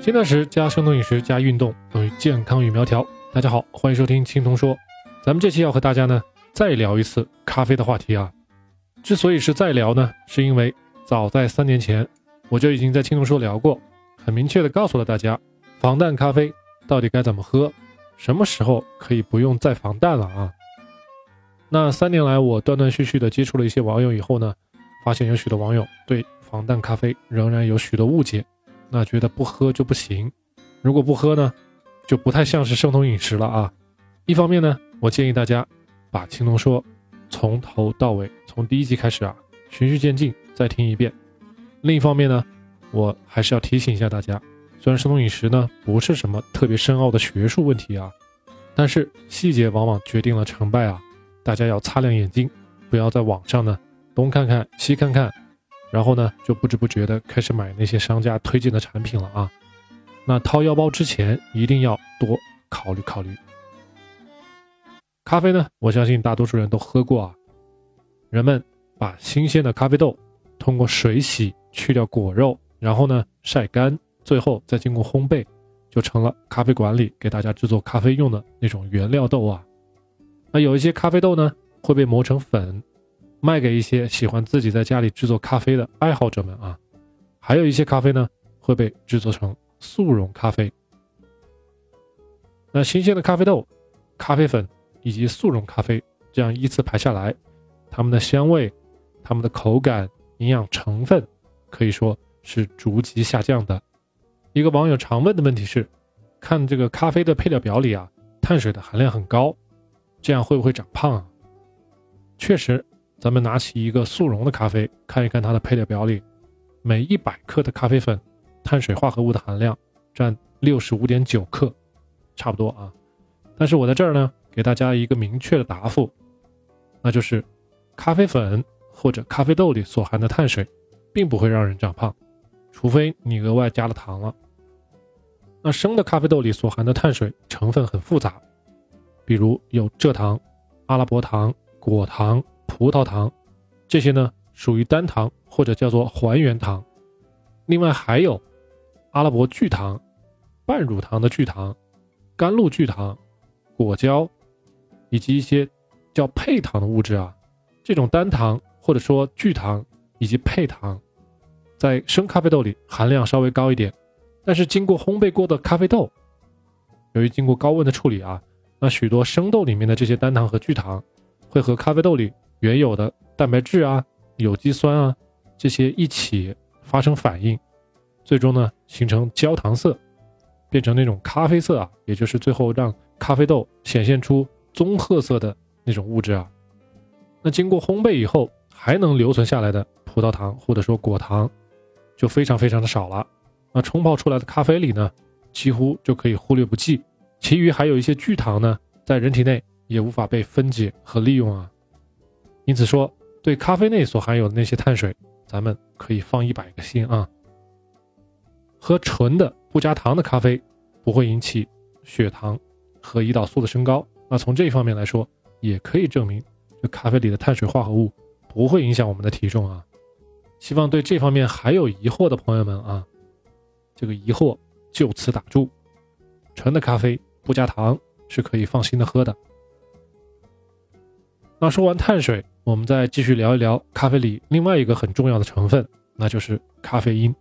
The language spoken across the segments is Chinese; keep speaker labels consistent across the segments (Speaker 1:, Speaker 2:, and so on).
Speaker 1: 轻断食加生酮饮食加运动等于健康与苗条。大家好，欢迎收听青铜说。咱们这期要和大家呢再聊一次咖啡的话题啊。之所以是再聊呢，是因为早在三年前我就已经在青铜说聊过，很明确的告诉了大家防弹咖啡到底该怎么喝，什么时候可以不用再防弹了啊。那三年来我断断续续的接触了一些网友以后呢，发现有许多网友对防弹咖啡仍然有许多误解。那觉得不喝就不行，如果不喝呢，就不太像是生酮饮食了啊。一方面呢，我建议大家把青龙说从头到尾，从第一集开始啊，循序渐进再听一遍。另一方面呢，我还是要提醒一下大家，虽然生酮饮食呢不是什么特别深奥的学术问题啊，但是细节往往决定了成败啊。大家要擦亮眼睛，不要在网上呢东看看西看看。然后呢，就不知不觉的开始买那些商家推荐的产品了啊。那掏腰包之前，一定要多考虑考虑。咖啡呢，我相信大多数人都喝过啊。人们把新鲜的咖啡豆通过水洗，去掉果肉，然后呢晒干，最后再经过烘焙，就成了咖啡馆里给大家制作咖啡用的那种原料豆啊。那有一些咖啡豆呢，会被磨成粉。卖给一些喜欢自己在家里制作咖啡的爱好者们啊，还有一些咖啡呢会被制作成速溶咖啡。那新鲜的咖啡豆、咖啡粉以及速溶咖啡这样依次排下来，它们的香味、它们的口感、营养成分可以说是逐级下降的。一个网友常问的问题是：看这个咖啡的配料表里啊，碳水的含量很高，这样会不会长胖啊？确实。咱们拿起一个速溶的咖啡，看一看它的配料表里，每一百克的咖啡粉，碳水化合物的含量占六十五点九克，差不多啊。但是我在这儿呢，给大家一个明确的答复，那就是咖啡粉或者咖啡豆里所含的碳水，并不会让人长胖，除非你额外加了糖了。那生的咖啡豆里所含的碳水成分很复杂，比如有蔗糖、阿拉伯糖、果糖。葡萄糖，这些呢属于单糖或者叫做还原糖。另外还有阿拉伯聚糖、半乳糖的聚糖、甘露聚糖、果胶，以及一些叫配糖的物质啊。这种单糖或者说聚糖以及配糖，在生咖啡豆里含量稍微高一点，但是经过烘焙过的咖啡豆，由于经过高温的处理啊，那许多生豆里面的这些单糖和聚糖会和咖啡豆里。原有的蛋白质啊、有机酸啊，这些一起发生反应，最终呢形成焦糖色，变成那种咖啡色啊，也就是最后让咖啡豆显现出棕褐色的那种物质啊。那经过烘焙以后还能留存下来的葡萄糖或者说果糖，就非常非常的少了。那冲泡出来的咖啡里呢，几乎就可以忽略不计。其余还有一些聚糖呢，在人体内也无法被分解和利用啊。因此说，对咖啡内所含有的那些碳水，咱们可以放一百个心啊。喝纯的不加糖的咖啡，不会引起血糖和胰岛素的升高。那从这一方面来说，也可以证明这咖啡里的碳水化合物不会影响我们的体重啊。希望对这方面还有疑惑的朋友们啊，这个疑惑就此打住。纯的咖啡不加糖是可以放心的喝的。那说完碳水。我们再继续聊一聊咖啡里另外一个很重要的成分，那就是咖啡因。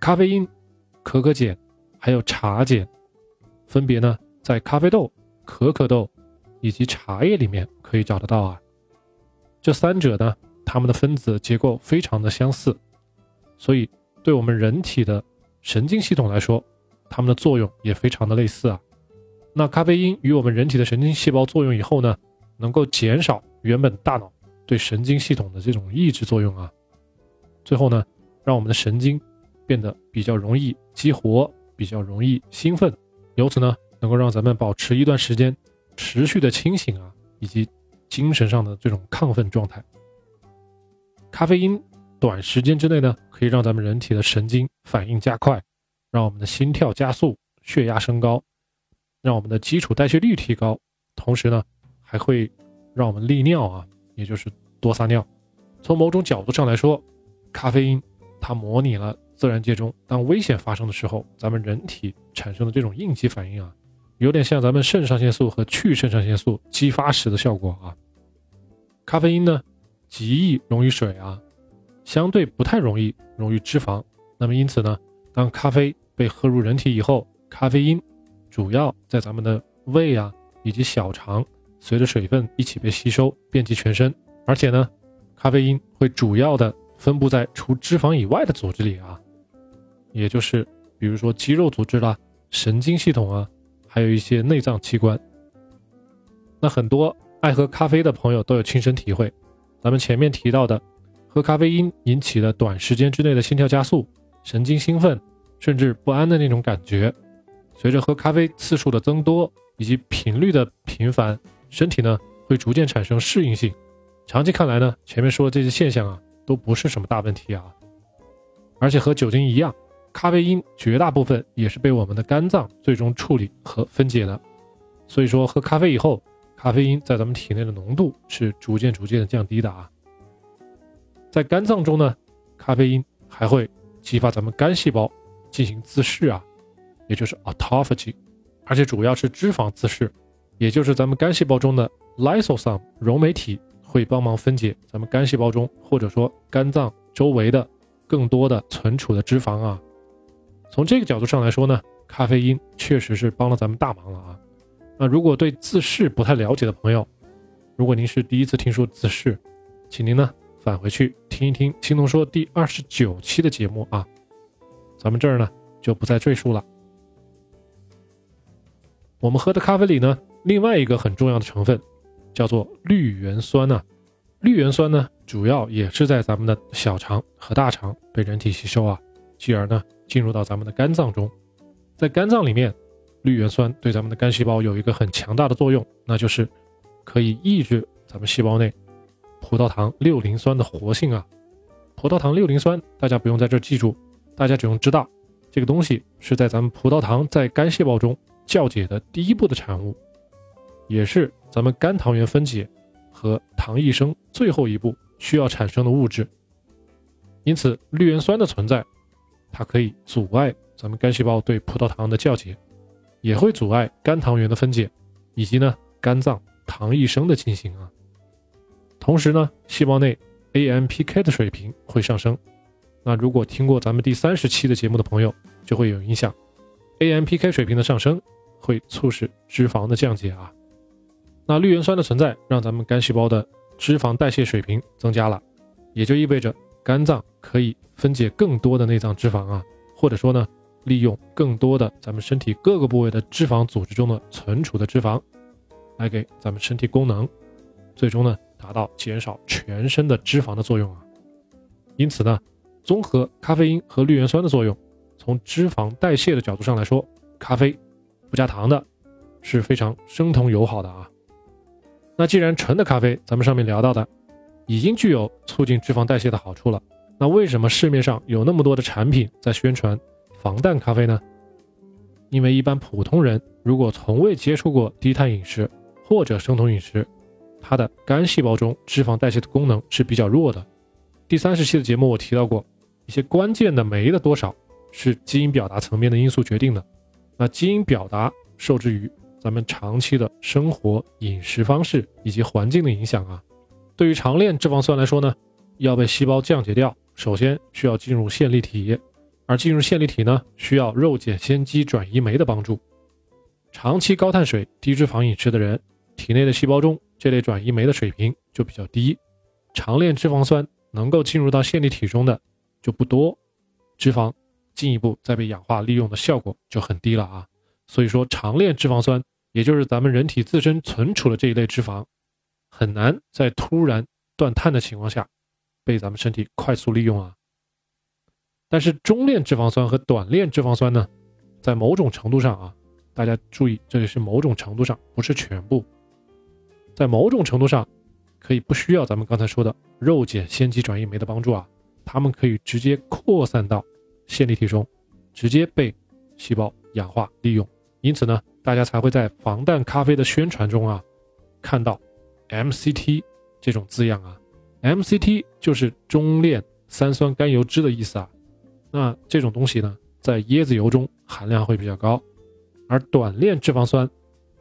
Speaker 1: 咖啡因、可可碱还有茶碱，分别呢在咖啡豆、可可豆以及茶叶里面可以找得到啊。这三者呢，它们的分子结构非常的相似，所以对我们人体的神经系统来说，它们的作用也非常的类似啊。那咖啡因与我们人体的神经细胞作用以后呢，能够减少。原本大脑对神经系统的这种抑制作用啊，最后呢，让我们的神经变得比较容易激活，比较容易兴奋，由此呢，能够让咱们保持一段时间持续的清醒啊，以及精神上的这种亢奋状态。咖啡因短时间之内呢，可以让咱们人体的神经反应加快，让我们的心跳加速，血压升高，让我们的基础代谢率提高，同时呢，还会。让我们利尿啊，也就是多撒尿。从某种角度上来说，咖啡因它模拟了自然界中，当危险发生的时候，咱们人体产生的这种应激反应啊，有点像咱们肾上腺素和去肾上腺素激发时的效果啊。咖啡因呢，极易溶于水啊，相对不太容易溶于脂肪。那么因此呢，当咖啡被喝入人体以后，咖啡因主要在咱们的胃啊以及小肠，随着水分一起被吸收，遍及全身。而且呢，咖啡因会主要的分布在除脂肪以外的组织里啊，也就是比如说肌肉组织啦、神经系统啊，还有一些内脏器官。那很多爱喝咖啡的朋友都有亲身体会，咱们前面提到的，喝咖啡因引起的短时间之内的心跳加速、神经兴奋，甚至不安的那种感觉，随着喝咖啡次数的增多以及频率的频繁，身体呢会逐渐产生适应性。长期看来呢，前面说的这些现象啊，都不是什么大问题啊。而且和酒精一样，咖啡因绝大部分也是被我们的肝脏最终处理和分解的。所以说，喝咖啡以后，咖啡因在咱们体内的浓度是逐渐逐渐的降低的啊。在肝脏中呢，咖啡因还会激发咱们肝细胞进行自噬啊，也就是 autophagy，而且主要是脂肪自噬，也就是咱们肝细胞中的 lysosome 溶酶体。会帮忙分解咱们肝细胞中或者说肝脏周围的更多的存储的脂肪啊。从这个角度上来说呢，咖啡因确实是帮了咱们大忙了啊。那如果对自噬不太了解的朋友，如果您是第一次听说自噬，请您呢返回去听一听青铜说第二十九期的节目啊。咱们这儿呢就不再赘述了。我们喝的咖啡里呢，另外一个很重要的成分。叫做绿原酸呢，绿原酸呢，主要也是在咱们的小肠和大肠被人体吸收啊，继而呢进入到咱们的肝脏中，在肝脏里面，绿原酸对咱们的肝细胞有一个很强大的作用，那就是可以抑制咱们细胞内葡萄糖六磷酸的活性啊。葡萄糖六磷酸大家不用在这记住，大家只用知道这个东西是在咱们葡萄糖在肝细胞中酵解的第一步的产物，也是。咱们肝糖原分解和糖异生最后一步需要产生的物质，因此绿原酸的存在，它可以阻碍咱们肝细胞对葡萄糖的酵解，也会阻碍肝糖原的分解，以及呢肝脏糖异生的进行啊。同时呢，细胞内 AMPK 的水平会上升。那如果听过咱们第三十期的节目的朋友，就会有印象，AMPK 水平的上升会促使脂肪的降解啊。那绿原酸的存在，让咱们肝细胞的脂肪代谢水平增加了，也就意味着肝脏可以分解更多的内脏脂肪啊，或者说呢，利用更多的咱们身体各个部位的脂肪组织中的存储的脂肪，来给咱们身体功能，最终呢，达到减少全身的脂肪的作用啊。因此呢，综合咖啡因和绿原酸的作用，从脂肪代谢的角度上来说，咖啡不加糖的，是非常生酮友好的啊。那既然纯的咖啡，咱们上面聊到的，已经具有促进脂肪代谢的好处了，那为什么市面上有那么多的产品在宣传防弹咖啡呢？因为一般普通人如果从未接触过低碳饮食或者生酮饮食，它的肝细胞中脂肪代谢的功能是比较弱的。第三十期的节目我提到过，一些关键的酶的多少是基因表达层面的因素决定的，那基因表达受制于。咱们长期的生活饮食方式以及环境的影响啊，对于长链脂肪酸来说呢，要被细胞降解掉，首先需要进入线粒体，而进入线粒体呢，需要肉碱酰基转移酶的帮助。长期高碳水、低脂肪饮食的人，体内的细胞中这类转移酶的水平就比较低，长链脂肪酸能够进入到线粒体中的就不多，脂肪进一步再被氧化利用的效果就很低了啊。所以说，长链脂肪酸，也就是咱们人体自身存储的这一类脂肪，很难在突然断碳的情况下，被咱们身体快速利用啊。但是中链脂肪酸和短链脂肪酸呢，在某种程度上啊，大家注意，这里是某种程度上，不是全部，在某种程度上，可以不需要咱们刚才说的肉碱酰基转移酶的帮助啊，它们可以直接扩散到线粒体中，直接被细胞氧化利用。因此呢，大家才会在防弹咖啡的宣传中啊，看到 MCT 这种字样啊，MCT 就是中链三酸甘油酯的意思啊。那这种东西呢，在椰子油中含量会比较高，而短链脂肪酸，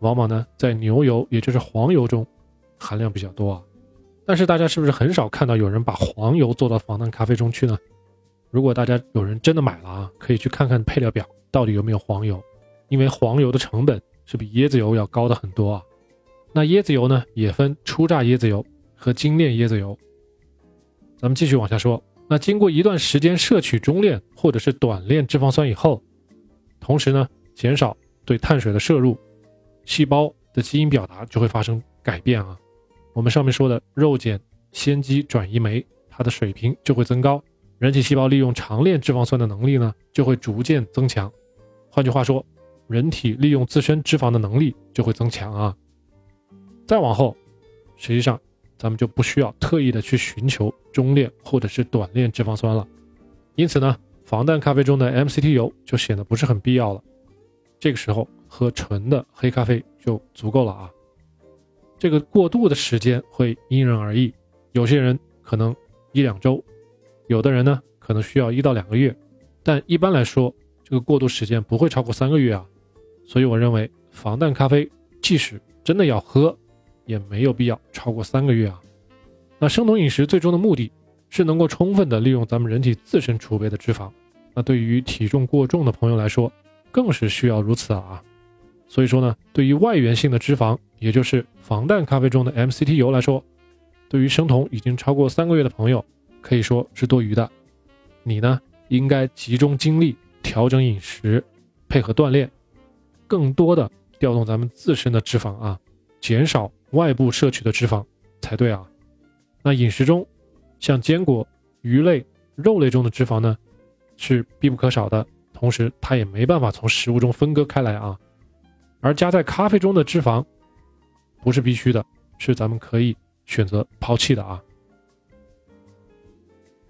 Speaker 1: 往往呢在牛油，也就是黄油中含量比较多啊。但是大家是不是很少看到有人把黄油做到防弹咖啡中去呢？如果大家有人真的买了啊，可以去看看配料表到底有没有黄油，因为黄油的成本是比椰子油要高的很多啊。那椰子油呢，也分初榨椰子油和精炼椰子油。咱们继续往下说，那经过一段时间摄取中链或者是短链脂肪酸以后，同时呢减少对碳水的摄入，细胞的基因表达就会发生改变啊。我们上面说的肉碱酰基转移酶，它的水平就会增高。人体细胞利用长链脂肪酸的能力呢，就会逐渐增强。换句话说，人体利用自身脂肪的能力就会增强啊。再往后，实际上咱们就不需要特意的去寻求中链或者是短链脂肪酸了。因此呢，防弹咖啡中的 MCT 油就显得不是很必要了。这个时候喝纯的黑咖啡就足够了啊。这个过渡的时间会因人而异，有些人可能一两周。有的人呢，可能需要一到两个月，但一般来说，这个过渡时间不会超过三个月啊。所以我认为，防弹咖啡即使真的要喝，也没有必要超过三个月啊。那生酮饮食最终的目的是能够充分的利用咱们人体自身储备的脂肪。那对于体重过重的朋友来说，更是需要如此啊。所以说呢，对于外源性的脂肪，也就是防弹咖啡中的 MCT 油来说，对于生酮已经超过三个月的朋友。可以说是多余的，你呢应该集中精力调整饮食，配合锻炼，更多的调动咱们自身的脂肪啊，减少外部摄取的脂肪才对啊。那饮食中，像坚果、鱼类、肉类中的脂肪呢，是必不可少的，同时它也没办法从食物中分割开来啊。而加在咖啡中的脂肪，不是必须的，是咱们可以选择抛弃的啊。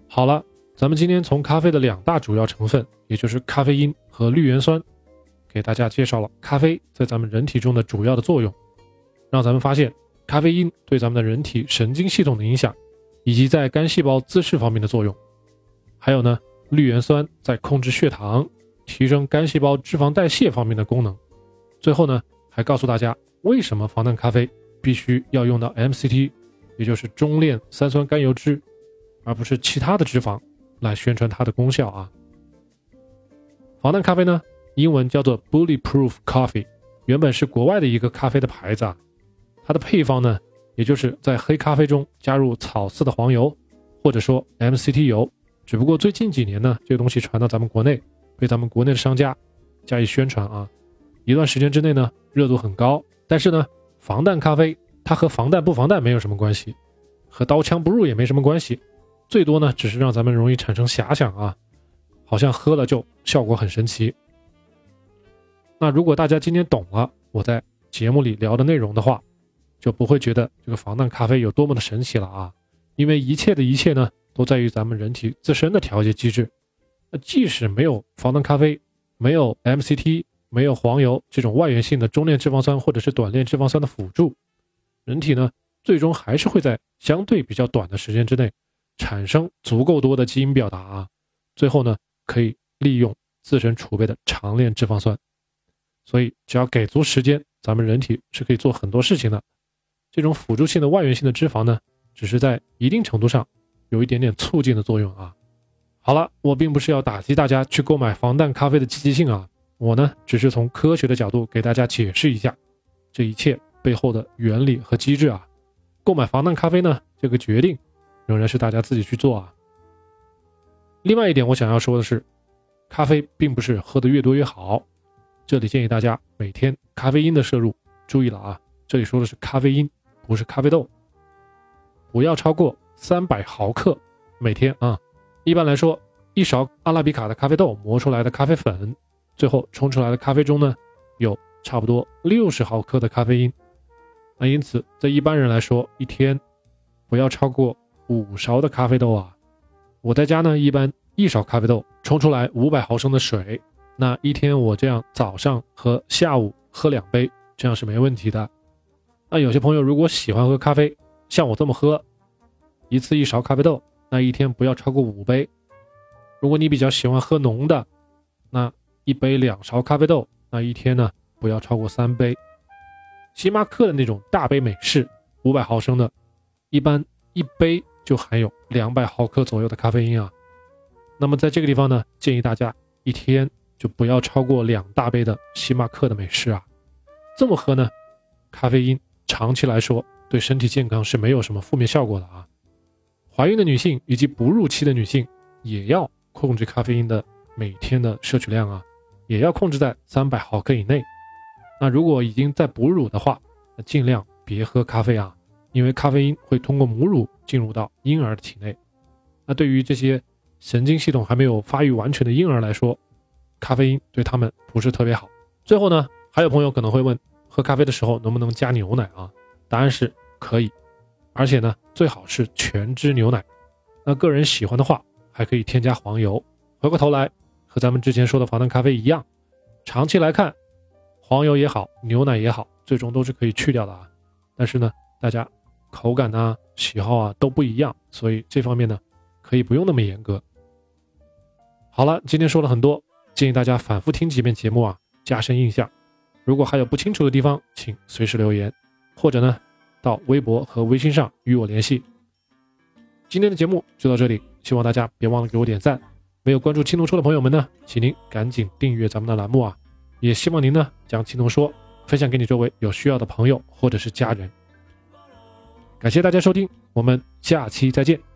Speaker 1: 好了，咱们今天从咖啡的两大主要成分，也就是咖啡因和绿原酸，给大家介绍了咖啡在咱们人体中的主要的作用，让咱们发现咖啡因对咱们的人体神经系统的影响，以及在肝细胞自噬方面的作用。还有呢，绿原酸在控制血糖、提升肝细胞脂肪代谢方面的功能。最后呢，还告诉大家为什么防弹咖啡必须要用到 MCT，也就是中链三酸甘油酯。而不是其他的脂肪来宣传它的功效啊。防弹咖啡呢，英文叫做 Bulletproof Coffee，原本是国外的一个咖啡的牌子啊。它的配方呢，也就是在黑咖啡中加入草饲的黄油，或者说 MCT 油。只不过最近几年呢，这个东西传到咱们国内，被咱们国内的商家加以宣传啊。一段时间之内呢，热度很高。但是呢，防弹咖啡它和防弹不防弹没有什么关系，和刀枪不入也没什么关系。最多呢，只是让咱们容易产生遐想啊，好像喝了就效果很神奇。那如果大家今天懂了我在节目里聊的内容的话，就不会觉得这个防弹咖啡有多么的神奇了啊，因为一切的一切呢，都在于咱们人体自身的调节机制。那即使没有防弹咖啡，没有 MCT，没有黄油这种外源性的中链脂肪酸或者是短链脂肪酸的辅助，人体呢，最终还是会在相对比较短的时间之内。产生足够多的基因表达啊，最后呢可以利用自身储备的长链脂肪酸，所以只要给足时间，咱们人体是可以做很多事情的。这种辅助性的外源性的脂肪呢，只是在一定程度上有一点点促进的作用啊。好了，我并不是要打击大家去购买防弹咖啡的积极性啊，我呢只是从科学的角度给大家解释一下这一切背后的原理和机制啊。购买防弹咖啡呢，这个决定。仍然是大家自己去做啊。另外一点，我想要说的是，咖啡并不是喝的越多越好。这里建议大家每天咖啡因的摄入，注意了啊，这里说的是咖啡因，不是咖啡豆，不要超过三百毫克每天啊。一般来说，一勺阿拉比卡的咖啡豆磨出来的咖啡粉，最后冲出来的咖啡中呢，有差不多六十毫克的咖啡因。那因此，在一般人来说，一天不要超过。五勺的咖啡豆啊，我在家呢，一般一勺咖啡豆冲出来五百毫升的水，那一天我这样早上和下午喝两杯，这样是没问题的。那有些朋友如果喜欢喝咖啡，像我这么喝，一次一勺咖啡豆，那一天不要超过五杯。如果你比较喜欢喝浓的，那一杯两勺咖啡豆，那一天呢不要超过三杯。星巴克的那种大杯美式，五百毫升的，一般一杯就含有两百毫克左右的咖啡因啊。那么在这个地方呢，建议大家一天就不要超过两大杯的星巴克的美式啊。这么喝呢，咖啡因长期来说对身体健康是没有什么负面效果的啊。怀孕的女性以及哺乳期的女性也要控制咖啡因的每天的摄取量啊，也要控制在三百毫克以内。那如果已经在哺乳的话，那尽量别喝咖啡啊，因为咖啡因会通过母乳进入到婴儿的体内。那对于这些神经系统还没有发育完全的婴儿来说，咖啡因对他们不是特别好。最后呢，还有朋友可能会问，喝咖啡的时候能不能加牛奶啊？答案是可以，而且呢，最好是全脂牛奶。那个人喜欢的话，还可以添加黄油。回过头来，和咱们之前说的防弹咖啡一样，长期来看。黄油也好，牛奶也好，最终都是可以去掉的啊。但是呢，大家口感啊、喜好啊都不一样，所以这方面呢，可以不用那么严格。好了，今天说了很多，建议大家反复听几遍节目啊，加深印象。如果还有不清楚的地方，请随时留言，或者呢，到微博和微信上与我联系。今天的节目就到这里，希望大家别忘了给我点赞。没有关注青铜说的朋友们呢，请您赶紧订阅咱们的栏目啊。也希望您呢将《青铜说》分享给你周围有需要的朋友或者是家人。感谢大家收听，我们下期再见。